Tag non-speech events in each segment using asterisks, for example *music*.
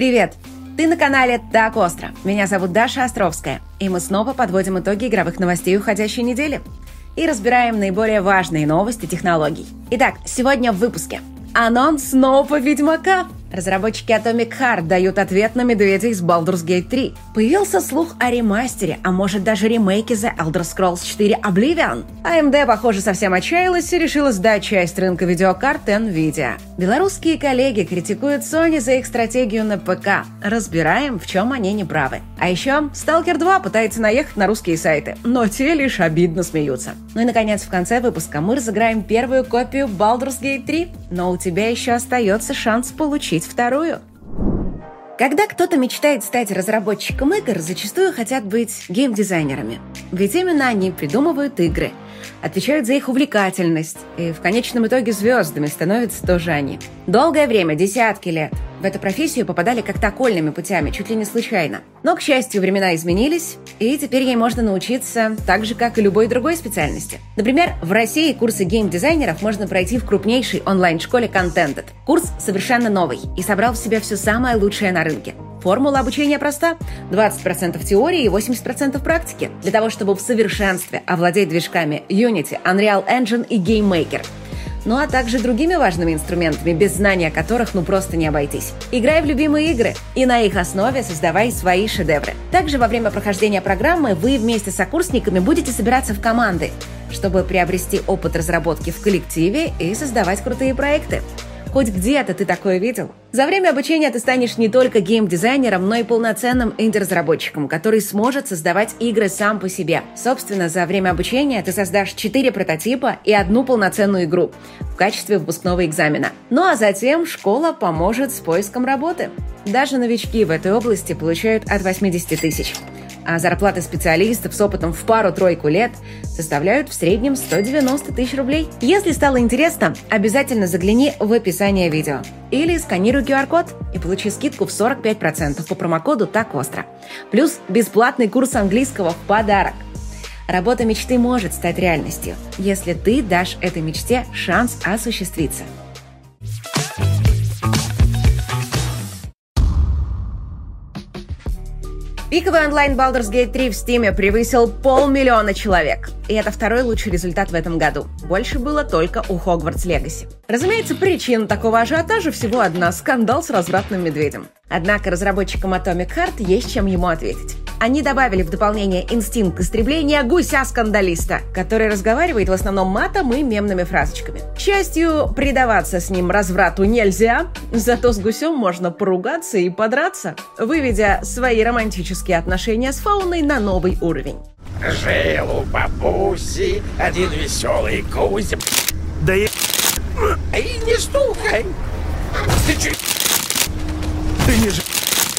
Привет! Ты на канале «Так остро». Меня зовут Даша Островская, и мы снова подводим итоги игровых новостей уходящей недели и разбираем наиболее важные новости технологий. Итак, сегодня в выпуске. Анонс нового Ведьмака – Разработчики Atomic Heart дают ответ на медведя из Baldur's Gate 3. Появился слух о ремастере, а может даже ремейке The Elder Scrolls 4 Oblivion. AMD, похоже, совсем отчаялась и решила сдать часть рынка видеокарт NVIDIA. Белорусские коллеги критикуют Sony за их стратегию на ПК. Разбираем, в чем они не правы. А еще Stalker 2 пытается наехать на русские сайты, но те лишь обидно смеются. Ну и, наконец, в конце выпуска мы разыграем первую копию Baldur's Gate 3, но у тебя еще остается шанс получить купить вторую. Когда кто-то мечтает стать разработчиком игр, зачастую хотят быть геймдизайнерами. Ведь именно они придумывают игры, отвечают за их увлекательность, и в конечном итоге звездами становятся тоже они. Долгое время, десятки лет, в эту профессию попадали как-то окольными путями, чуть ли не случайно. Но, к счастью, времена изменились, и теперь ей можно научиться так же, как и любой другой специальности. Например, в России курсы геймдизайнеров можно пройти в крупнейшей онлайн-школе Contented. Курс совершенно новый и собрал в себя все самое лучшее на рынке. Формула обучения проста. 20% теории и 80% практики. Для того, чтобы в совершенстве овладеть движками Unity, Unreal Engine и GameMaker – ну а также другими важными инструментами, без знания которых ну просто не обойтись. Играй в любимые игры и на их основе создавай свои шедевры. Также во время прохождения программы вы вместе с сокурсниками будете собираться в команды, чтобы приобрести опыт разработки в коллективе и создавать крутые проекты. Хоть где-то ты такое видел? За время обучения ты станешь не только геймдизайнером, но и полноценным инди-разработчиком, который сможет создавать игры сам по себе. Собственно, за время обучения ты создашь 4 прототипа и одну полноценную игру в качестве выпускного экзамена. Ну а затем школа поможет с поиском работы. Даже новички в этой области получают от 80 тысяч а зарплаты специалистов с опытом в пару-тройку лет составляют в среднем 190 тысяч рублей. Если стало интересно, обязательно загляни в описание видео. Или сканируй QR-код и получи скидку в 45% по промокоду «Так остро». Плюс бесплатный курс английского в подарок. Работа мечты может стать реальностью, если ты дашь этой мечте шанс осуществиться – Пиковый онлайн Baldur's Gate 3 в Steam превысил полмиллиона человек. И это второй лучший результат в этом году. Больше было только у Hogwarts Legacy. Разумеется, причина такого ажиотажа всего одна – скандал с развратным медведем. Однако разработчикам Atomic Heart есть чем ему ответить. Они добавили в дополнение инстинкт истребления гуся-скандалиста, который разговаривает в основном матом и мемными фразочками. К счастью, предаваться с ним разврату нельзя, зато с гусем можно поругаться и подраться, выведя свои романтические отношения с фауной на новый уровень. Жил у бабуси один веселый гусь. Да я... И не стукай. Ты че... Ты не ж...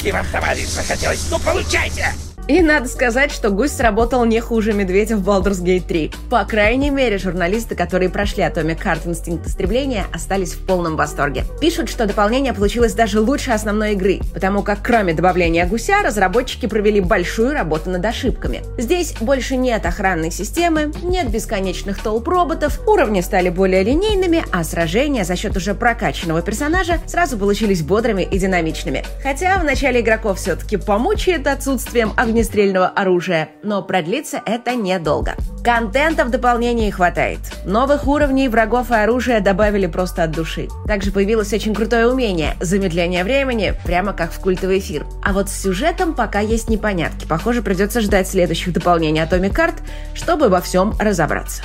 И вам, товарищ, захотелось. Ну, получайте! И надо сказать, что гусь сработал не хуже медведя в Baldur's Gate 3. По крайней мере, журналисты, которые прошли Atomic Heart Инстинкт истребления, остались в полном восторге. Пишут, что дополнение получилось даже лучше основной игры, потому как кроме добавления гуся, разработчики провели большую работу над ошибками. Здесь больше нет охранной системы, нет бесконечных толп роботов, уровни стали более линейными, а сражения за счет уже прокачанного персонажа сразу получились бодрыми и динамичными. Хотя в начале игроков все-таки помучает отсутствием огнестрельного огнестрельного оружия, но продлится это недолго. Контента в дополнении хватает. Новых уровней врагов и оружия добавили просто от души. Также появилось очень крутое умение – замедление времени, прямо как в культовый эфир. А вот с сюжетом пока есть непонятки. Похоже, придется ждать следующих дополнений Atomic Heart, чтобы во всем разобраться.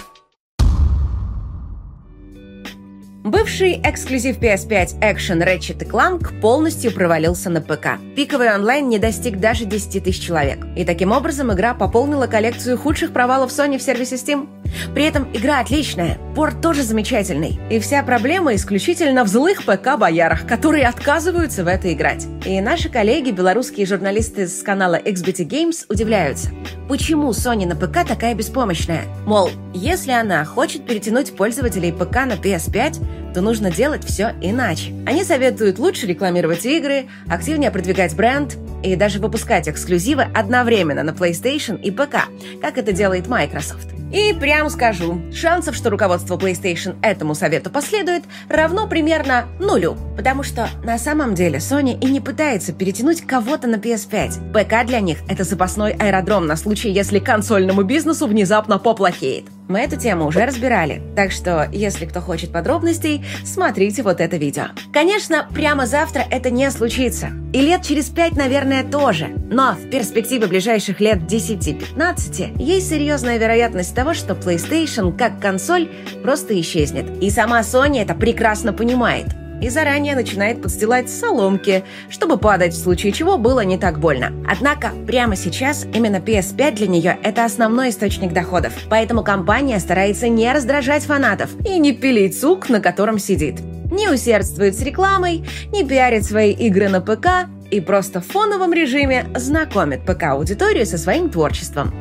Бывший эксклюзив PS5 Action Ratchet Clank полностью провалился на ПК. Пиковый онлайн не достиг даже 10 тысяч человек. И таким образом игра пополнила коллекцию худших провалов Sony в сервисе Steam. При этом игра отличная, порт тоже замечательный. И вся проблема исключительно в злых ПК-боярах, которые отказываются в это играть. И наши коллеги, белорусские журналисты с канала XBT Games, удивляются, почему Sony на ПК такая беспомощная. Мол, если она хочет перетянуть пользователей ПК на PS5, то нужно делать все иначе. Они советуют лучше рекламировать игры, активнее продвигать бренд и даже выпускать эксклюзивы одновременно на PlayStation и ПК, как это делает Microsoft. И прям скажу, шансов, что руководство PlayStation этому совету последует, равно примерно нулю. Потому что на самом деле Sony и не пытается перетянуть кого-то на PS5. ПК для них — это запасной аэродром на случай, если консольному бизнесу внезапно поплохеет. Мы эту тему уже разбирали, так что, если кто хочет подробностей, смотрите вот это видео. Конечно, прямо завтра это не случится. И лет через пять, наверное, тоже. Но в перспективе ближайших лет 10-15 есть серьезная вероятность того, что PlayStation как консоль просто исчезнет. И сама Sony это прекрасно понимает и заранее начинает подстилать соломки, чтобы падать в случае чего было не так больно. Однако прямо сейчас именно PS5 для нее это основной источник доходов, поэтому компания старается не раздражать фанатов и не пилить сук, на котором сидит. Не усердствует с рекламой, не пиарит свои игры на ПК и просто в фоновом режиме знакомит ПК-аудиторию со своим творчеством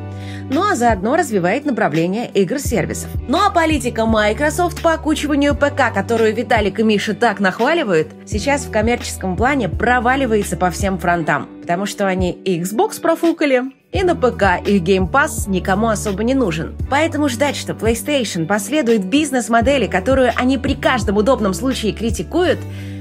ну а заодно развивает направление игр-сервисов. Ну а политика Microsoft по окучиванию ПК, которую Виталик и Миша так нахваливают, сейчас в коммерческом плане проваливается по всем фронтам, потому что они и Xbox профукали, и на ПК их Game Pass никому особо не нужен. Поэтому ждать, что PlayStation последует бизнес-модели, которую они при каждом удобном случае критикуют,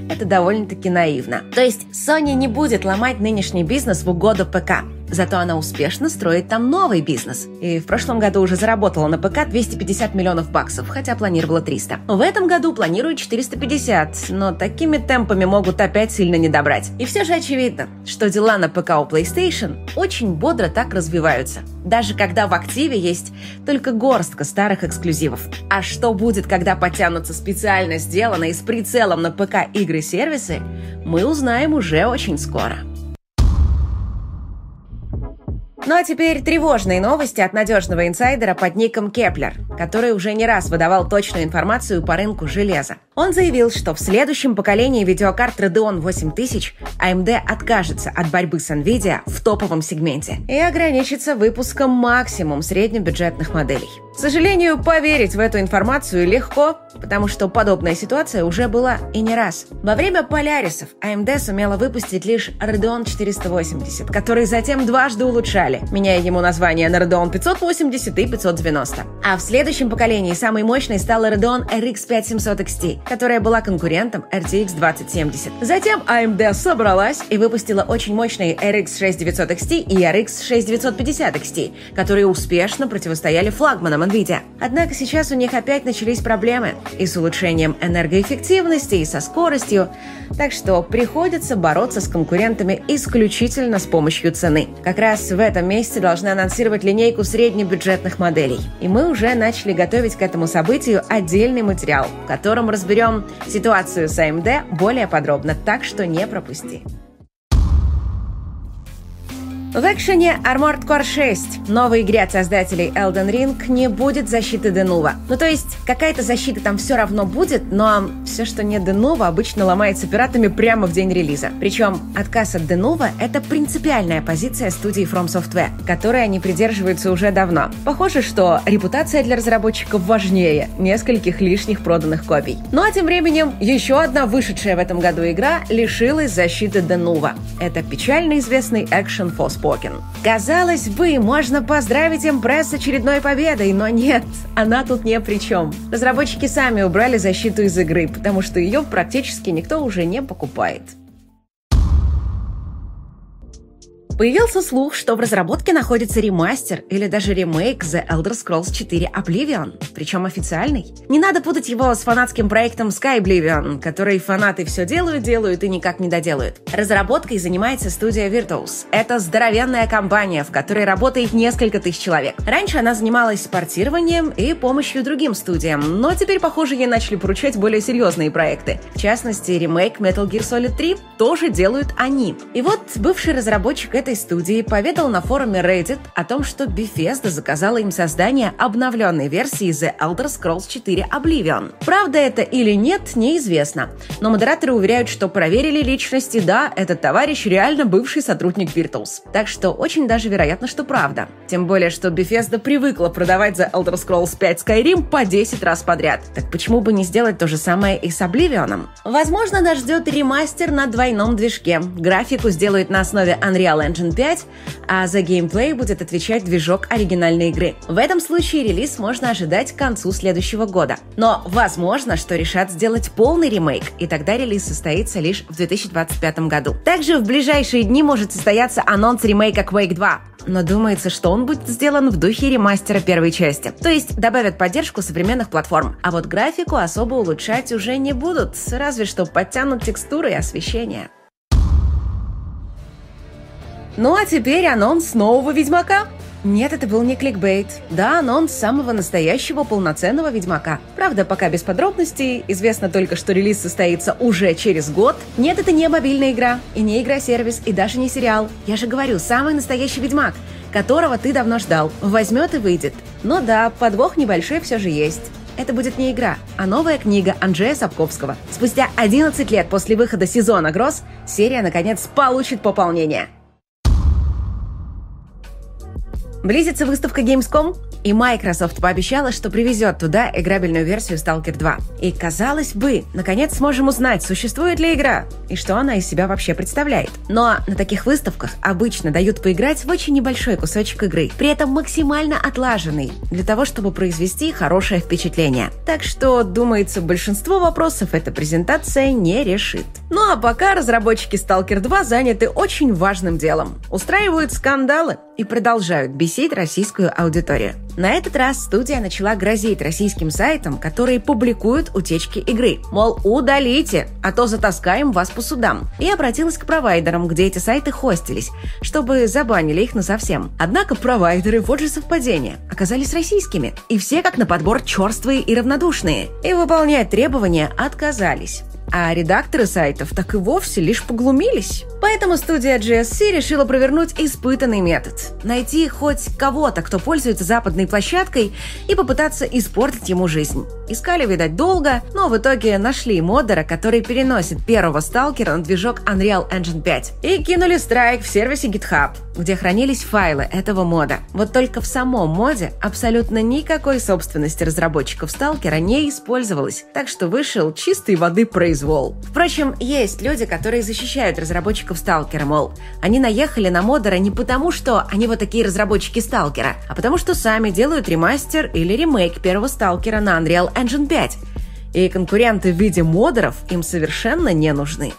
это довольно-таки наивно. То есть Sony не будет ломать нынешний бизнес в угоду ПК. Зато она успешно строит там новый бизнес. И в прошлом году уже заработала на ПК 250 миллионов баксов, хотя планировала 300. В этом году планируют 450, но такими темпами могут опять сильно не добрать. И все же очевидно, что дела на ПК у PlayStation очень бодро так развиваются. Даже когда в активе есть только горстка старых эксклюзивов. А что будет, когда потянутся специально сделанные с прицелом на ПК игры-сервисы, мы узнаем уже очень скоро. Ну а теперь тревожные новости от надежного инсайдера под ником Кеплер, который уже не раз выдавал точную информацию по рынку железа. Он заявил, что в следующем поколении видеокарт Radeon 8000 AMD откажется от борьбы с Nvidia в топовом сегменте и ограничится выпуском максимум среднебюджетных моделей. К сожалению, поверить в эту информацию легко, потому что подобная ситуация уже была и не раз. Во время Полярисов AMD сумела выпустить лишь Radeon 480, который затем дважды улучшали, меняя ему название на Radeon 580 и 590. А в следующем поколении самой мощной стала Radeon RX 5700 XT, которая была конкурентом RTX 2070. Затем AMD собралась и выпустила очень мощные RX 6900 XT и RX 6950 XT, которые успешно противостояли флагманам NVIDIA. Однако сейчас у них опять начались проблемы и с улучшением энергоэффективности, и со скоростью, так что приходится бороться с конкурентами исключительно с помощью цены. Как раз в этом месяце должны анонсировать линейку среднебюджетных моделей. И мы уже начали готовить к этому событию отдельный материал, в котором разберем ситуацию с AMD более подробно, так что не пропусти. В экшене Armored Core 6, новой игре от создателей Elden Ring, не будет защиты Денува. Ну то есть, какая-то защита там все равно будет, но все, что не Денува, обычно ломается пиратами прямо в день релиза. Причем отказ от Денува — это принципиальная позиция студии From Software, которой они придерживаются уже давно. Похоже, что репутация для разработчиков важнее нескольких лишних проданных копий. Ну а тем временем еще одна вышедшая в этом году игра лишилась защиты Денува. Это печально известный экшен Forspoken. Forspoken. Казалось бы, можно поздравить Импресс с очередной победой, но нет, она тут не при чем. Разработчики сами убрали защиту из игры, потому что ее практически никто уже не покупает. Появился слух, что в разработке находится ремастер или даже ремейк The Elder Scrolls 4 Oblivion, причем официальный. Не надо путать его с фанатским проектом Sky Oblivion, который фанаты все делают, делают и никак не доделают. Разработкой занимается студия Virtuos. Это здоровенная компания, в которой работает несколько тысяч человек. Раньше она занималась портированием и помощью другим студиям, но теперь, похоже, ей начали поручать более серьезные проекты. В частности, ремейк Metal Gear Solid 3 тоже делают они. И вот бывший разработчик этой студии поведал на форуме Reddit о том, что Bethesda заказала им создание обновленной версии The Elder Scrolls 4 Oblivion. Правда это или нет, неизвестно. Но модераторы уверяют, что проверили личности, да, этот товарищ реально бывший сотрудник Virtuals. Так что очень даже вероятно, что правда. Тем более, что Bethesda привыкла продавать The Elder Scrolls 5 Skyrim по 10 раз подряд. Так почему бы не сделать то же самое и с Oblivion? Возможно, нас ждет ремастер на двойном движке. Графику сделают на основе Unreal Engine 5, а за геймплей будет отвечать движок оригинальной игры. В этом случае релиз можно ожидать к концу следующего года. Но возможно, что решат сделать полный ремейк, и тогда релиз состоится лишь в 2025 году. Также в ближайшие дни может состояться анонс ремейка Quake 2 но думается, что он будет сделан в духе ремастера первой части. То есть добавят поддержку современных платформ. А вот графику особо улучшать уже не будут, разве что подтянут текстуры и освещение. Ну а теперь анонс нового Ведьмака. Нет, это был не кликбейт. Да, анонс самого настоящего полноценного Ведьмака. Правда, пока без подробностей. Известно только, что релиз состоится уже через год. Нет, это не мобильная игра, и не игра-сервис, и даже не сериал. Я же говорю, самый настоящий Ведьмак, которого ты давно ждал. Возьмет и выйдет. Но да, подвох небольшой все же есть. Это будет не игра, а новая книга Анджея Сапковского. Спустя 11 лет после выхода сезона «Гроз» серия, наконец, получит пополнение. Близится выставка Gamescom, и Microsoft пообещала, что привезет туда играбельную версию Stalker 2. И казалось бы, наконец сможем узнать, существует ли игра и что она из себя вообще представляет. Но на таких выставках обычно дают поиграть в очень небольшой кусочек игры, при этом максимально отлаженный, для того, чтобы произвести хорошее впечатление. Так что, думается, большинство вопросов эта презентация не решит. Ну а пока разработчики Stalker 2 заняты очень важным делом. Устраивают скандалы и продолжают бесить российскую аудиторию. На этот раз студия начала грозить российским сайтам, которые публикуют утечки игры. Мол, удалите, а то затаскаем вас по судам. И обратилась к провайдерам, где эти сайты хостились, чтобы забанили их насовсем. Однако провайдеры, вот же совпадение, оказались российскими. И все как на подбор черствые и равнодушные. И выполнять требования отказались а редакторы сайтов так и вовсе лишь поглумились. Поэтому студия GSC решила провернуть испытанный метод. Найти хоть кого-то, кто пользуется западной площадкой, и попытаться испортить ему жизнь. Искали, видать, долго, но в итоге нашли модера, который переносит первого сталкера на движок Unreal Engine 5. И кинули страйк в сервисе GitHub, где хранились файлы этого мода. Вот только в самом моде абсолютно никакой собственности разработчиков сталкера не использовалось, так что вышел чистой воды произвол. Впрочем, есть люди, которые защищают разработчиков сталкера, мол, они наехали на модера не потому, что они вот такие разработчики сталкера, а потому что сами делают ремастер или ремейк первого сталкера на Unreal Engine 5. И конкуренты в виде модеров им совершенно не нужны.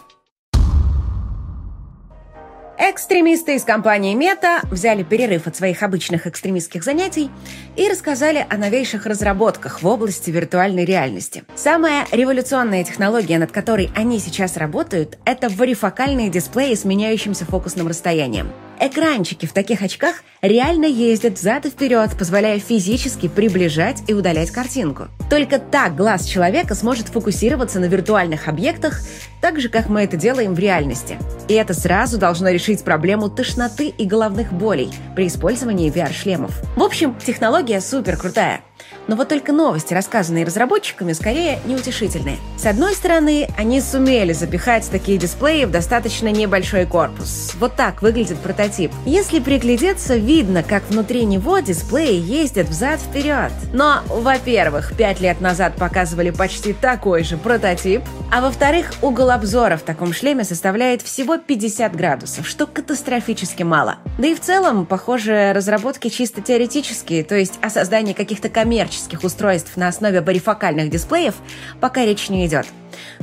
Экстремисты из компании Мета взяли перерыв от своих обычных экстремистских занятий и рассказали о новейших разработках в области виртуальной реальности. Самая революционная технология, над которой они сейчас работают, это варифокальные дисплеи с меняющимся фокусным расстоянием. Экранчики в таких очках реально ездят взад и вперед, позволяя физически приближать и удалять картинку. Только так глаз человека сможет фокусироваться на виртуальных объектах, так же, как мы это делаем в реальности. И это сразу должно решить проблему тошноты и головных болей при использовании VR-шлемов. В общем, технология супер крутая. Но вот только новости, рассказанные разработчиками, скорее неутешительные. С одной стороны, они сумели запихать такие дисплеи в достаточно небольшой корпус. Вот так выглядит прототип. Если приглядеться, видно, как внутри него дисплеи ездят взад-вперед. Но, во-первых, пять лет назад показывали почти такой же прототип, а во-вторых, угол обзора в таком шлеме составляет всего 50 градусов, что катастрофически мало. Да и в целом, похоже, разработки чисто теоретические, то есть о создании каких-то коммерческих устройств на основе барифокальных дисплеев пока речь не идет.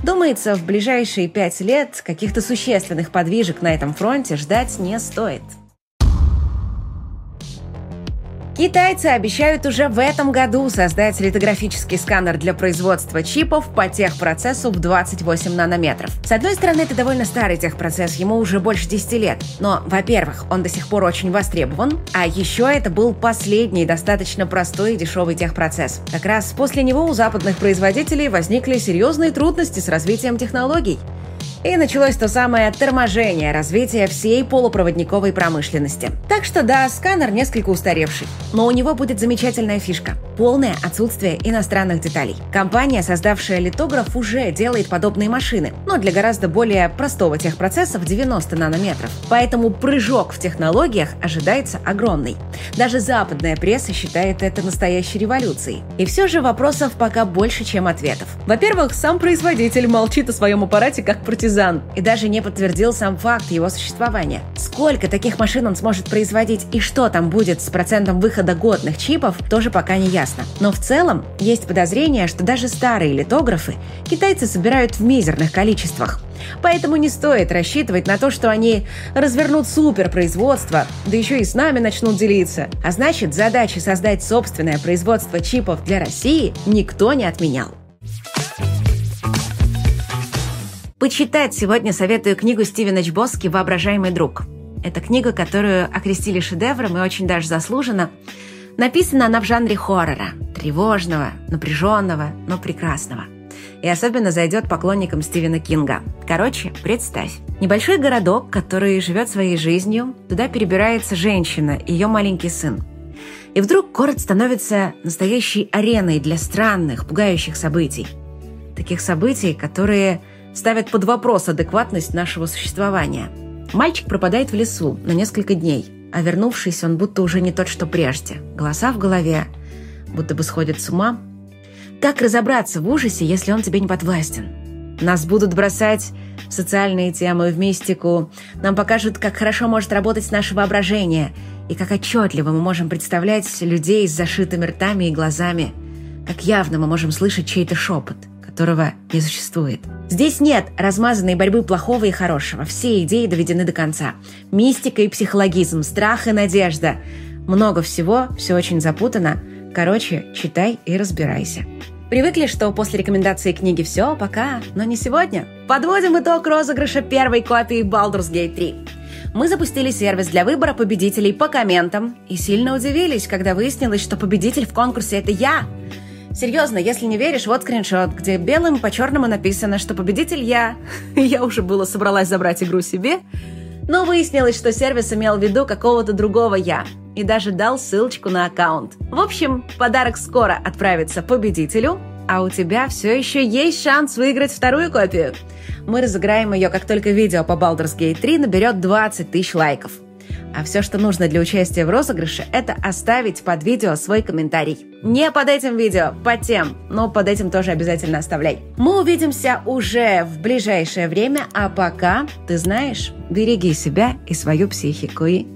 Думается, в ближайшие пять лет каких-то существенных подвижек на этом фронте ждать не стоит. Китайцы обещают уже в этом году создать литографический сканер для производства чипов по техпроцессу в 28 нанометров. С одной стороны, это довольно старый техпроцесс, ему уже больше 10 лет. Но, во-первых, он до сих пор очень востребован, а еще это был последний достаточно простой и дешевый техпроцесс. Как раз после него у западных производителей возникли серьезные трудности с развитием технологий. И началось то самое торможение развития всей полупроводниковой промышленности. Так что да, сканер несколько устаревший. Но у него будет замечательная фишка – полное отсутствие иностранных деталей. Компания, создавшая литограф, уже делает подобные машины, но для гораздо более простого техпроцесса в 90 нанометров. Поэтому прыжок в технологиях ожидается огромный. Даже западная пресса считает это настоящей революцией. И все же вопросов пока больше, чем ответов. Во-первых, сам производитель молчит о своем аппарате как партизан и даже не подтвердил сам факт его существования. Сколько таких машин он сможет производить и что там будет с процентом выхода годных чипов, тоже пока не ясно. Но в целом есть подозрение, что даже старые литографы китайцы собирают в мизерных количествах. Поэтому не стоит рассчитывать на то, что они развернут суперпроизводство, да еще и с нами начнут делиться. А значит, задачи создать собственное производство чипов для России никто не отменял. Почитать сегодня советую книгу Стивена Чбоски «Воображаемый друг». Это книга, которую окрестили шедевром и очень даже заслуженно. Написана она в жанре хоррора. Тревожного, напряженного, но прекрасного и особенно зайдет поклонникам Стивена Кинга. Короче, представь. Небольшой городок, который живет своей жизнью, туда перебирается женщина ее маленький сын. И вдруг город становится настоящей ареной для странных, пугающих событий. Таких событий, которые ставят под вопрос адекватность нашего существования. Мальчик пропадает в лесу на несколько дней, а вернувшись, он будто уже не тот, что прежде. Голоса в голове, будто бы сходит с ума, как разобраться в ужасе, если он тебе не подвластен? Нас будут бросать в социальные темы, в мистику. Нам покажут, как хорошо может работать наше воображение и как отчетливо мы можем представлять людей с зашитыми ртами и глазами. Как явно мы можем слышать чей-то шепот, которого не существует. Здесь нет размазанной борьбы плохого и хорошего. Все идеи доведены до конца. Мистика и психологизм, страх и надежда. Много всего, все очень запутано. Короче, читай и разбирайся. Привыкли, что после рекомендации книги все, пока, но не сегодня. Подводим итог розыгрыша первой копии Baldur's Gate 3. Мы запустили сервис для выбора победителей по комментам и сильно удивились, когда выяснилось, что победитель в конкурсе – это я. Серьезно, если не веришь, вот скриншот, где белым по черному написано, что победитель я. *laughs* Я уже было собралась забрать игру себе, но выяснилось, что сервис имел в виду какого-то другого я и даже дал ссылочку на аккаунт. В общем, подарок скоро отправится победителю, а у тебя все еще есть шанс выиграть вторую копию. Мы разыграем ее, как только видео по Baldur's Gate 3 наберет 20 тысяч лайков. А все, что нужно для участия в розыгрыше, это оставить под видео свой комментарий. Не под этим видео, под тем, но под этим тоже обязательно оставляй. Мы увидимся уже в ближайшее время, а пока, ты знаешь, береги себя и свою психику и